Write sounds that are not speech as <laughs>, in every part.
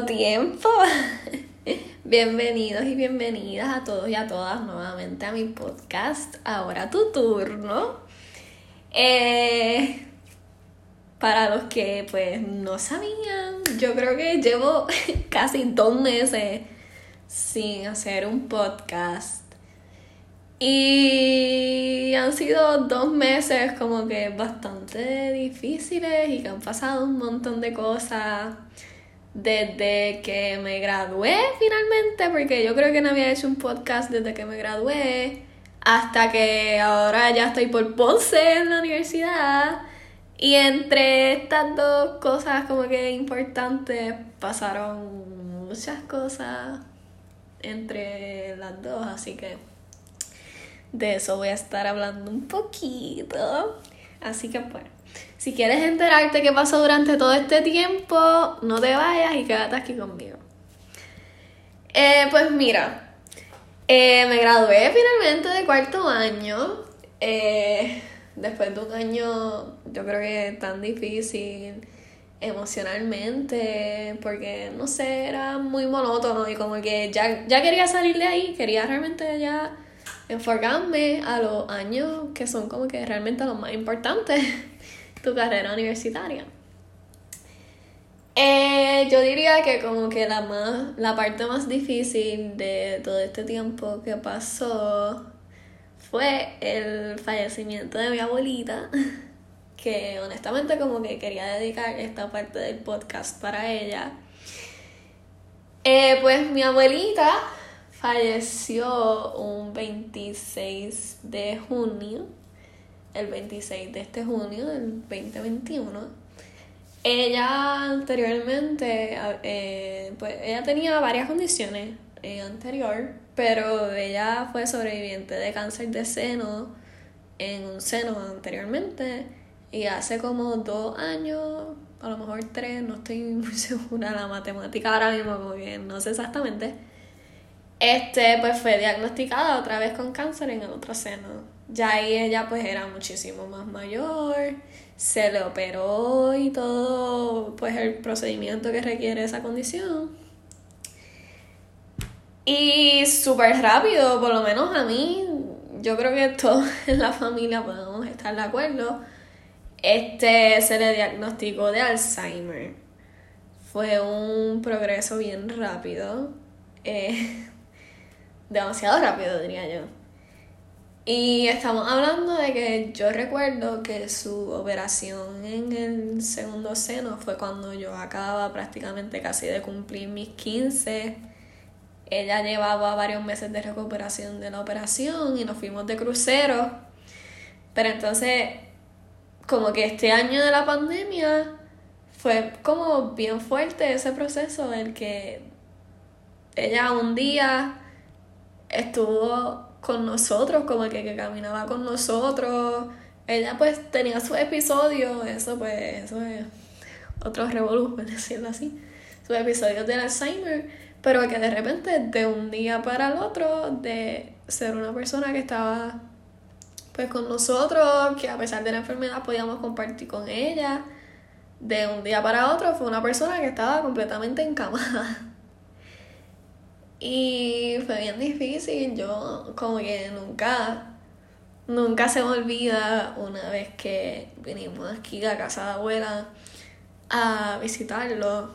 Tiempo. <laughs> Bienvenidos y bienvenidas a todos y a todas nuevamente a mi podcast. Ahora tu turno. Eh, para los que pues no sabían, yo creo que llevo <laughs> casi dos meses sin hacer un podcast y han sido dos meses como que bastante difíciles y que han pasado un montón de cosas desde que me gradué finalmente, porque yo creo que no había hecho un podcast desde que me gradué, hasta que ahora ya estoy por Ponce en la universidad. Y entre estas dos cosas como que importantes pasaron muchas cosas entre las dos, así que de eso voy a estar hablando un poquito. Así que bueno, si quieres enterarte qué pasó durante todo este tiempo, no te vayas y quédate aquí conmigo. Eh, pues mira, eh, me gradué finalmente de cuarto año. Eh, después de un año, yo creo que tan difícil emocionalmente, porque no sé, era muy monótono y como que ya, ya quería salir de ahí, quería realmente ya enfocarme a los años que son como que realmente los más importantes <laughs> tu carrera universitaria. Eh, yo diría que como que la más la parte más difícil de todo este tiempo que pasó fue el fallecimiento de mi abuelita <laughs> que honestamente como que quería dedicar esta parte del podcast para ella eh, pues mi abuelita falleció un 26 de junio, el 26 de este junio del 2021. Ella anteriormente, eh, pues ella tenía varias condiciones eh, anterior, pero ella fue sobreviviente de cáncer de seno en un seno anteriormente y hace como dos años, a lo mejor tres, no estoy <laughs> muy segura la matemática ahora mismo, como que no sé exactamente este, pues fue diagnosticada otra vez con cáncer en el otro seno. Ya ahí ella pues era muchísimo más mayor, se le operó y todo, pues el procedimiento que requiere esa condición. Y súper rápido, por lo menos a mí, yo creo que todos <laughs> en la familia podemos estar de acuerdo. Este se le diagnosticó de Alzheimer. Fue un progreso bien rápido. Eh, <laughs> demasiado rápido, diría yo. Y estamos hablando de que yo recuerdo que su operación en el segundo seno fue cuando yo acababa prácticamente casi de cumplir mis 15. Ella llevaba varios meses de recuperación de la operación y nos fuimos de crucero. Pero entonces, como que este año de la pandemia fue como bien fuerte ese proceso en que ella un día estuvo con nosotros, como que, que caminaba con nosotros. Ella pues tenía su episodio, eso pues, eso es otro revolú, por decirlo así. Sus episodios del Alzheimer, pero que de repente, de un día para el otro, de ser una persona que estaba pues con nosotros, que a pesar de la enfermedad podíamos compartir con ella, de un día para otro fue una persona que estaba completamente encamada. <laughs> Y fue bien difícil, yo como que nunca, nunca se me olvida una vez que vinimos aquí a casa de abuela a visitarlo.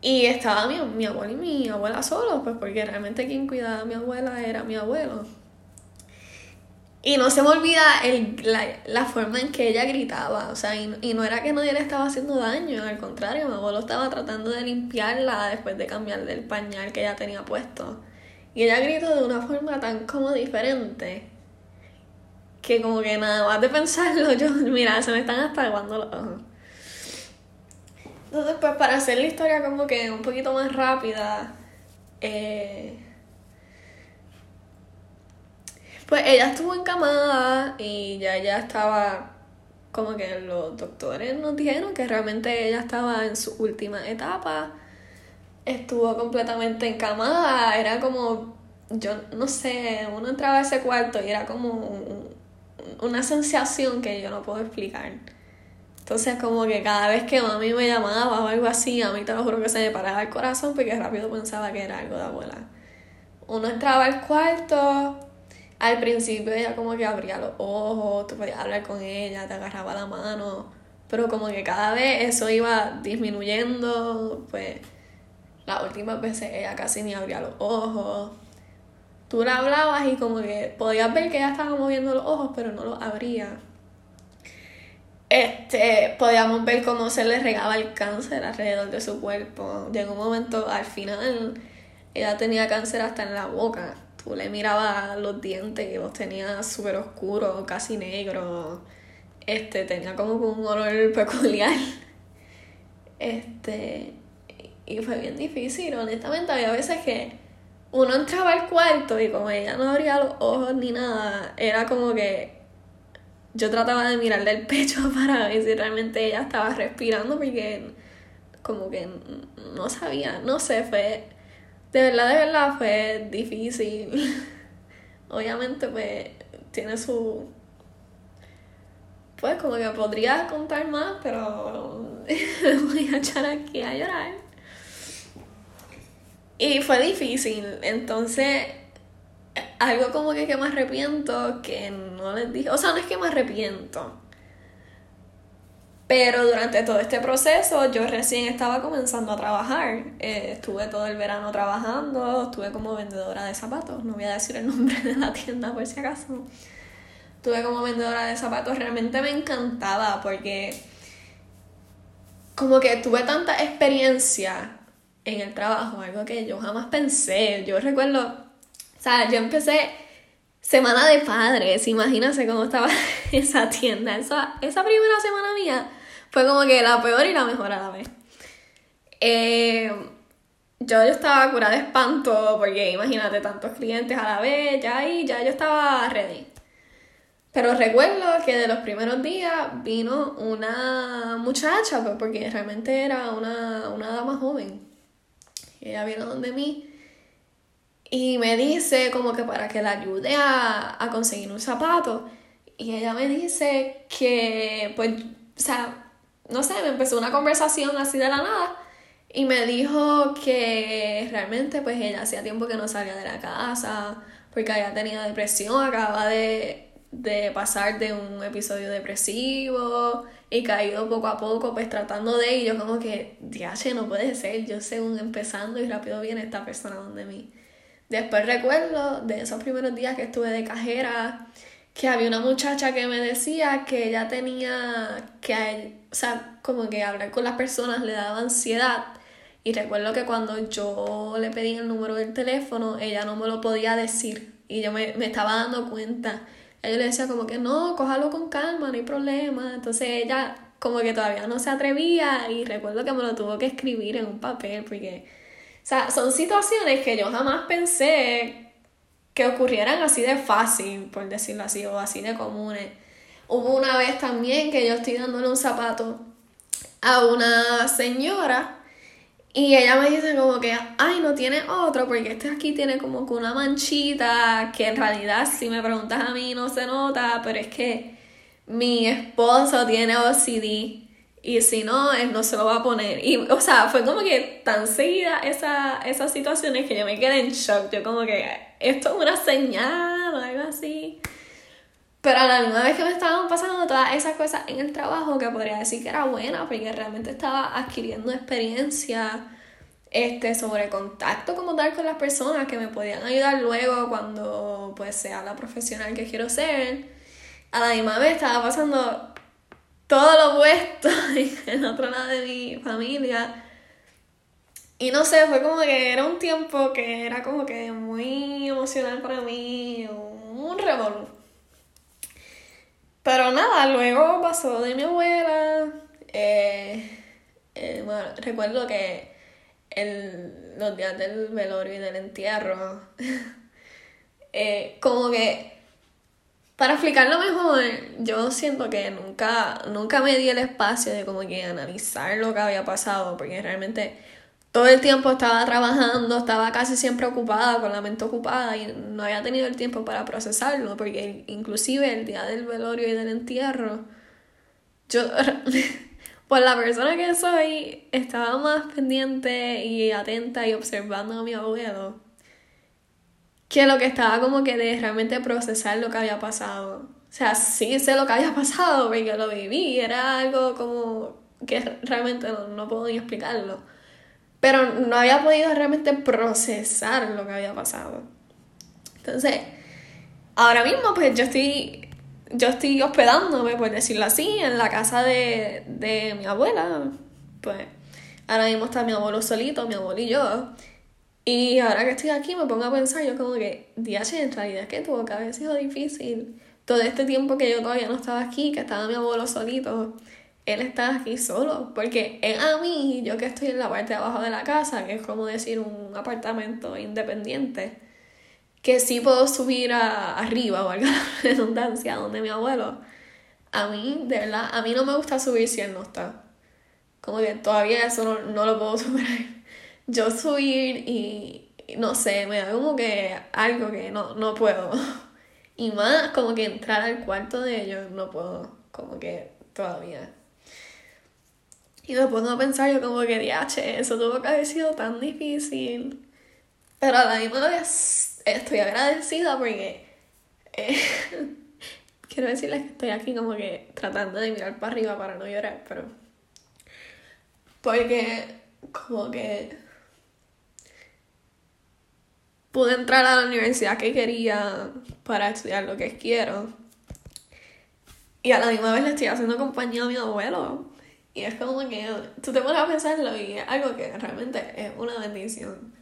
Y estaba mi, mi abuela y mi abuela solos, pues porque realmente quien cuidaba a mi abuela era mi abuelo. Y no se me olvida el, la, la, forma en que ella gritaba, o sea, y, y, no era que nadie le estaba haciendo daño, al contrario, mi abuelo estaba tratando de limpiarla después de cambiarle el pañal que ella tenía puesto. Y ella gritó de una forma tan como diferente, que como que nada más de pensarlo, yo, mira, se me están hasta aguando los ojos. Entonces, pues para hacer la historia como que un poquito más rápida, eh pues ella estuvo encamada y ya ya estaba como que los doctores nos dijeron que realmente ella estaba en su última etapa. Estuvo completamente encamada, era como, yo no sé, uno entraba a ese cuarto y era como una sensación que yo no puedo explicar. Entonces como que cada vez que mami me llamaba o algo así, a mí te lo juro que se me paraba el corazón porque rápido pensaba que era algo de abuela. Uno entraba al cuarto, al principio ella como que abría los ojos, tú podías hablar con ella, te agarraba la mano, pero como que cada vez eso iba disminuyendo, pues las últimas veces ella casi ni abría los ojos. Tú la hablabas y como que podías ver que ella estaba moviendo los ojos, pero no los abría este, podíamos ver cómo se le regaba el cáncer alrededor de su cuerpo. Llegó un momento, al final, ella tenía cáncer hasta en la boca. Tú le mirabas los dientes y los tenía súper oscuros, casi negros. Este, tenía como un olor <laughs> peculiar. Este, y fue bien difícil, honestamente. Había veces que uno entraba al cuarto y como ella no abría los ojos ni nada, era como que yo trataba de mirarle el pecho <laughs> para ver si realmente ella estaba respirando porque como que no sabía, no sé, fue, de verdad, de verdad fue difícil. <laughs> Obviamente pues tiene su, pues como que podría contar más, pero <laughs> voy a echar aquí a llorar. Y fue difícil, entonces algo como que, que me arrepiento que no les dije, o sea, no es que me arrepiento, pero durante todo este proceso yo recién estaba comenzando a trabajar, eh, estuve todo el verano trabajando, estuve como vendedora de zapatos, no voy a decir el <laughs> nombre de la tienda por si acaso, estuve como vendedora de zapatos, realmente me encantaba porque como que tuve tanta experiencia en el trabajo, algo que yo jamás pensé, yo recuerdo o sea, yo empecé semana de padres, imagínense cómo estaba <laughs> esa tienda. Esa, esa primera semana mía fue como que la peor y la mejor a la vez. Eh, yo, yo estaba curada de espanto porque imagínate tantos clientes a la vez, ya ahí, ya yo estaba ready. Pero recuerdo que de los primeros días vino una muchacha, pues, porque realmente era una, una dama joven. Ella vino donde mí y me dice como que para que la ayude a, conseguir un zapato. Y ella me dice que, pues, o sea, no sé, me empezó una conversación así de la nada. Y me dijo que realmente pues ella hacía tiempo que no salía de la casa porque había tenido depresión, acaba de, de pasar de un episodio depresivo y caído poco a poco pues tratando de yo como que, diache, no puede ser, yo según empezando y rápido viene esta persona donde mí. Después recuerdo de esos primeros días que estuve de cajera, que había una muchacha que me decía que ella tenía que, o sea, como que hablar con las personas le daba ansiedad. Y recuerdo que cuando yo le pedí el número del teléfono, ella no me lo podía decir. Y yo me, me estaba dando cuenta. Ella le decía como que no, cójalo con calma, no hay problema. Entonces ella como que todavía no se atrevía y recuerdo que me lo tuvo que escribir en un papel porque o sea, son situaciones que yo jamás pensé que ocurrieran así de fácil, por decirlo así, o así de comunes. Hubo una vez también que yo estoy dándole un zapato a una señora y ella me dice como que, ay, no tiene otro porque este aquí tiene como que una manchita que en realidad si me preguntas a mí no se nota, pero es que mi esposo tiene OCD y si no, él no se lo va a poner. Y, o sea, fue como que tan seguida esa, esas situaciones que yo me quedé en shock. Yo como que, esto es una señal o algo así. Pero a la misma vez que me estaban pasando todas esas cosas en el trabajo, que podría decir que era buena, porque realmente estaba adquiriendo experiencia este, sobre contacto como tal con las personas que me podían ayudar luego cuando pues sea la profesional que quiero ser. A la misma vez estaba pasando todo lo opuesto <laughs> en otro lado de mi familia. Y no sé, fue como que era un tiempo que era como que muy emocional para mí, un revolú. Pero nada, luego pasó de mi abuela. Eh, eh, bueno, recuerdo que el, los días del velorio y del entierro, <laughs> eh, como que para explicarlo mejor, yo siento que nunca, nunca me di el espacio de como que analizar lo que había pasado, porque realmente todo el tiempo estaba trabajando, estaba casi siempre ocupada, con la mente ocupada y no había tenido el tiempo para procesarlo, porque inclusive el día del velorio y del entierro, yo, <laughs> por la persona que soy, estaba más pendiente y atenta y observando a mi abuelo que lo que estaba como que de realmente procesar lo que había pasado. O sea, sí sé lo que había pasado porque lo viví, era algo como que realmente no, no puedo ni explicarlo. Pero no había podido realmente procesar lo que había pasado. Entonces, ahora mismo pues yo estoy yo estoy hospedándome, por decirlo así, en la casa de, de mi abuela. Pues ahora mismo está mi abuelo solito, mi abuelo y yo. Y ahora que estoy aquí me pongo a pensar, yo como que, diache, en realidad que tuvo que haber sido difícil. Todo este tiempo que yo todavía no estaba aquí, que estaba mi abuelo solito, él estaba aquí solo. Porque él a mí, yo que estoy en la parte de abajo de la casa, que es como decir un apartamento independiente, que sí puedo subir a, arriba, valga la <laughs> redundancia, donde mi abuelo. A mí, de verdad, a mí no me gusta subir si él no está. Como que todavía eso no, no lo puedo <laughs> superar. Yo subir y, no sé, me da como que algo que no, no puedo. <laughs> Y más como que entrar al cuarto de ellos no puedo, como que todavía. Y me pongo a pensar yo como que, diache, eso tuvo que haber sido tan difícil. Pero a la misma vez estoy agradecida porque eh, <laughs> quiero decirles que estoy aquí como que tratando de mirar para arriba para no llorar, pero porque como que pude entrar a la universidad que quería para estudiar lo que quiero y a la misma vez le estoy haciendo compañía a mi abuelo y es como que tú te pones a pensarlo y es algo que realmente es una bendición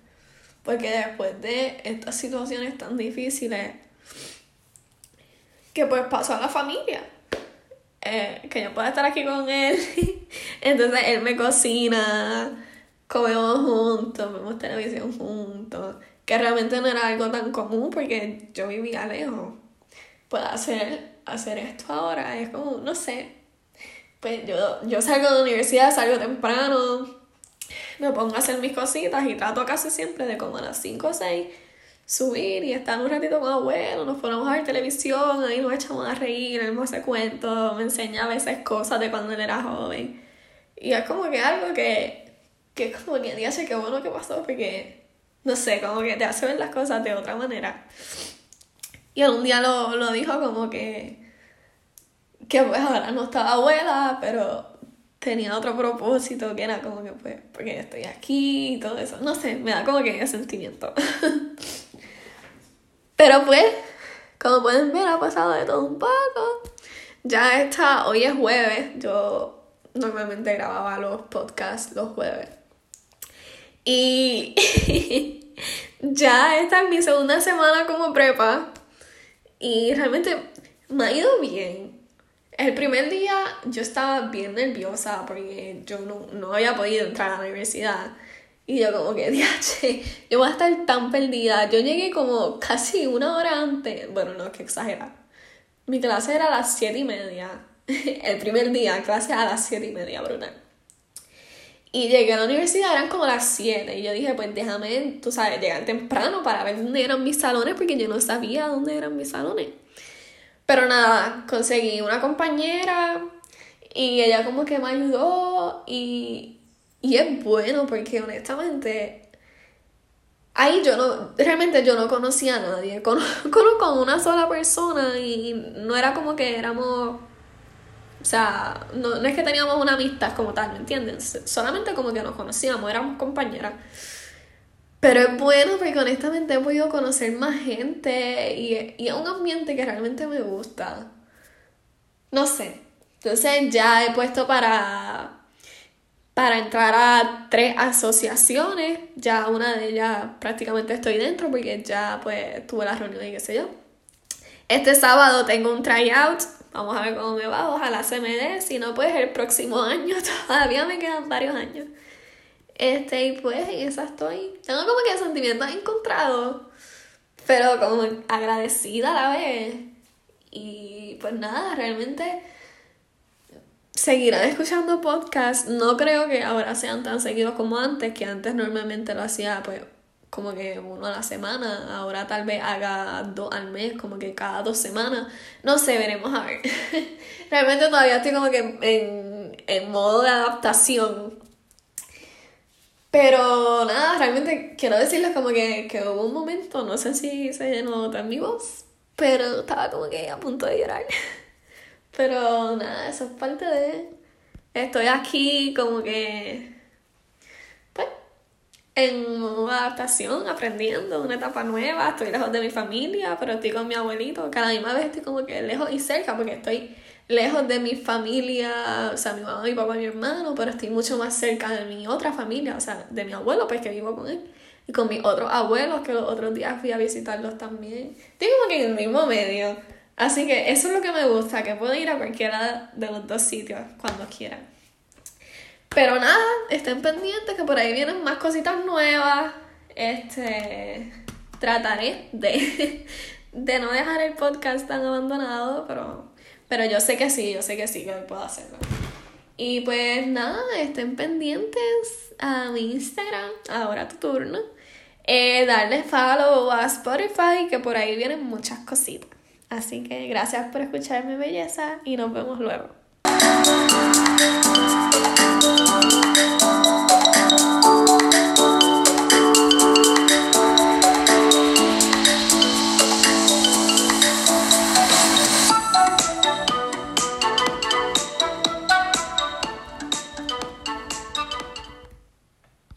porque después de estas situaciones tan difíciles, que pues pasó a la familia, eh, que yo pueda estar aquí con él, <laughs> entonces él me cocina, comemos juntos, vemos televisión juntos, que realmente no era algo tan común porque yo vivía lejos. Puedo hacer, hacer esto ahora, es como, no sé, pues yo, yo salgo de la universidad, salgo temprano, me pongo a hacer mis cositas y trato casi siempre de como a las 5 o 6 subir y estar un ratito con abuelo, nos ponemos a ver televisión, ahí nos echamos a reír, él me hace cuentos, me enseña a veces cosas de cuando él era joven. Y es como que algo que, que es como que sé qué bueno que pasó, porque, no sé, como que te hace ver las cosas de otra manera. Y un día lo, lo dijo como que, que pues ahora no estaba abuela, pero tenía otro propósito que era como que pues porque estoy aquí y todo eso. No sé, me da como que ese sentimiento. <laughs> Pero pues, como pueden ver, ha pasado de todo un poco. Ya está, hoy es jueves. Yo normalmente grababa los podcasts los jueves. Y <laughs> ya esta es mi segunda semana como prepa. Y realmente me ha ido bien el primer día yo estaba bien nerviosa porque yo no, no había podido entrar a la universidad. Y yo como que, <laughs> diache, yo voy a estar tan perdida. Yo llegué como casi una hora antes. Bueno, no, que exagerar. Mi clase era a las siete y media. <laughs> El primer día, clase a las siete y media, Bruna. Y llegué a la universidad, eran como las 7. Y yo dije, pues déjame, tú sabes, llegar temprano para ver dónde eran mis salones, porque yo no sabía dónde eran mis salones. Pero nada, conseguí una compañera y ella como que me ayudó y, y es bueno porque honestamente ahí yo no, realmente yo no conocía a nadie, <laughs> conozco a una sola persona y no era como que éramos, o sea, no, no es que teníamos una amistad como tal, ¿me entienden? Solamente como que nos conocíamos, éramos compañeras. Pero es bueno porque honestamente he podido conocer más gente y, y es un ambiente que realmente me gusta. No sé. Entonces ya he puesto para, para entrar a tres asociaciones. Ya una de ellas prácticamente estoy dentro porque ya pues tuve la reunión y qué sé yo. Este sábado tengo un tryout. Vamos a ver cómo me va. Ojalá se me dé. Si no, pues el próximo <laughs> año. Todavía me quedan varios años. Este, y pues en esa estoy. Tengo como que sentimientos encontrados, pero como agradecida a la vez. Y pues nada, realmente seguirán escuchando podcasts. No creo que ahora sean tan seguidos como antes, que antes normalmente lo hacía pues como que uno a la semana, ahora tal vez haga dos al mes, como que cada dos semanas, no sé, veremos a ver. <laughs> Realmente todavía estoy como que en, en modo de adaptación. Pero nada, realmente quiero decirles como que, que hubo un momento, no sé si se nota en mi voz, pero estaba como que a punto de llorar. <laughs> Pero nada, eso es parte de... Estoy aquí como que en una adaptación, aprendiendo, una etapa nueva, estoy lejos de mi familia, pero estoy con mi abuelito, cada misma vez estoy como que lejos y cerca, porque estoy lejos de mi familia, o sea, mi mamá, mi papá, mi hermano, pero estoy mucho más cerca de mi otra familia, o sea, de mi abuelo, pues que vivo con él, y con mis otros abuelos, que los otros días fui a visitarlos también. Estoy como que en el mismo medio. Así que eso es lo que me gusta, que puedo ir a cualquiera de los dos sitios cuando quieran. Pero nada, estén pendientes que por ahí vienen más cositas nuevas. Este. Trataré de, <laughs> de no dejar el podcast tan abandonado, pero, pero yo sé que sí, yo sé que sí, que puedo hacerlo. Y pues nada, estén pendientes a mi Instagram, ahora tu turno. Eh, darle follow a Spotify, que por ahí vienen muchas cositas. Así que gracias por escucharme, belleza, y nos vemos luego.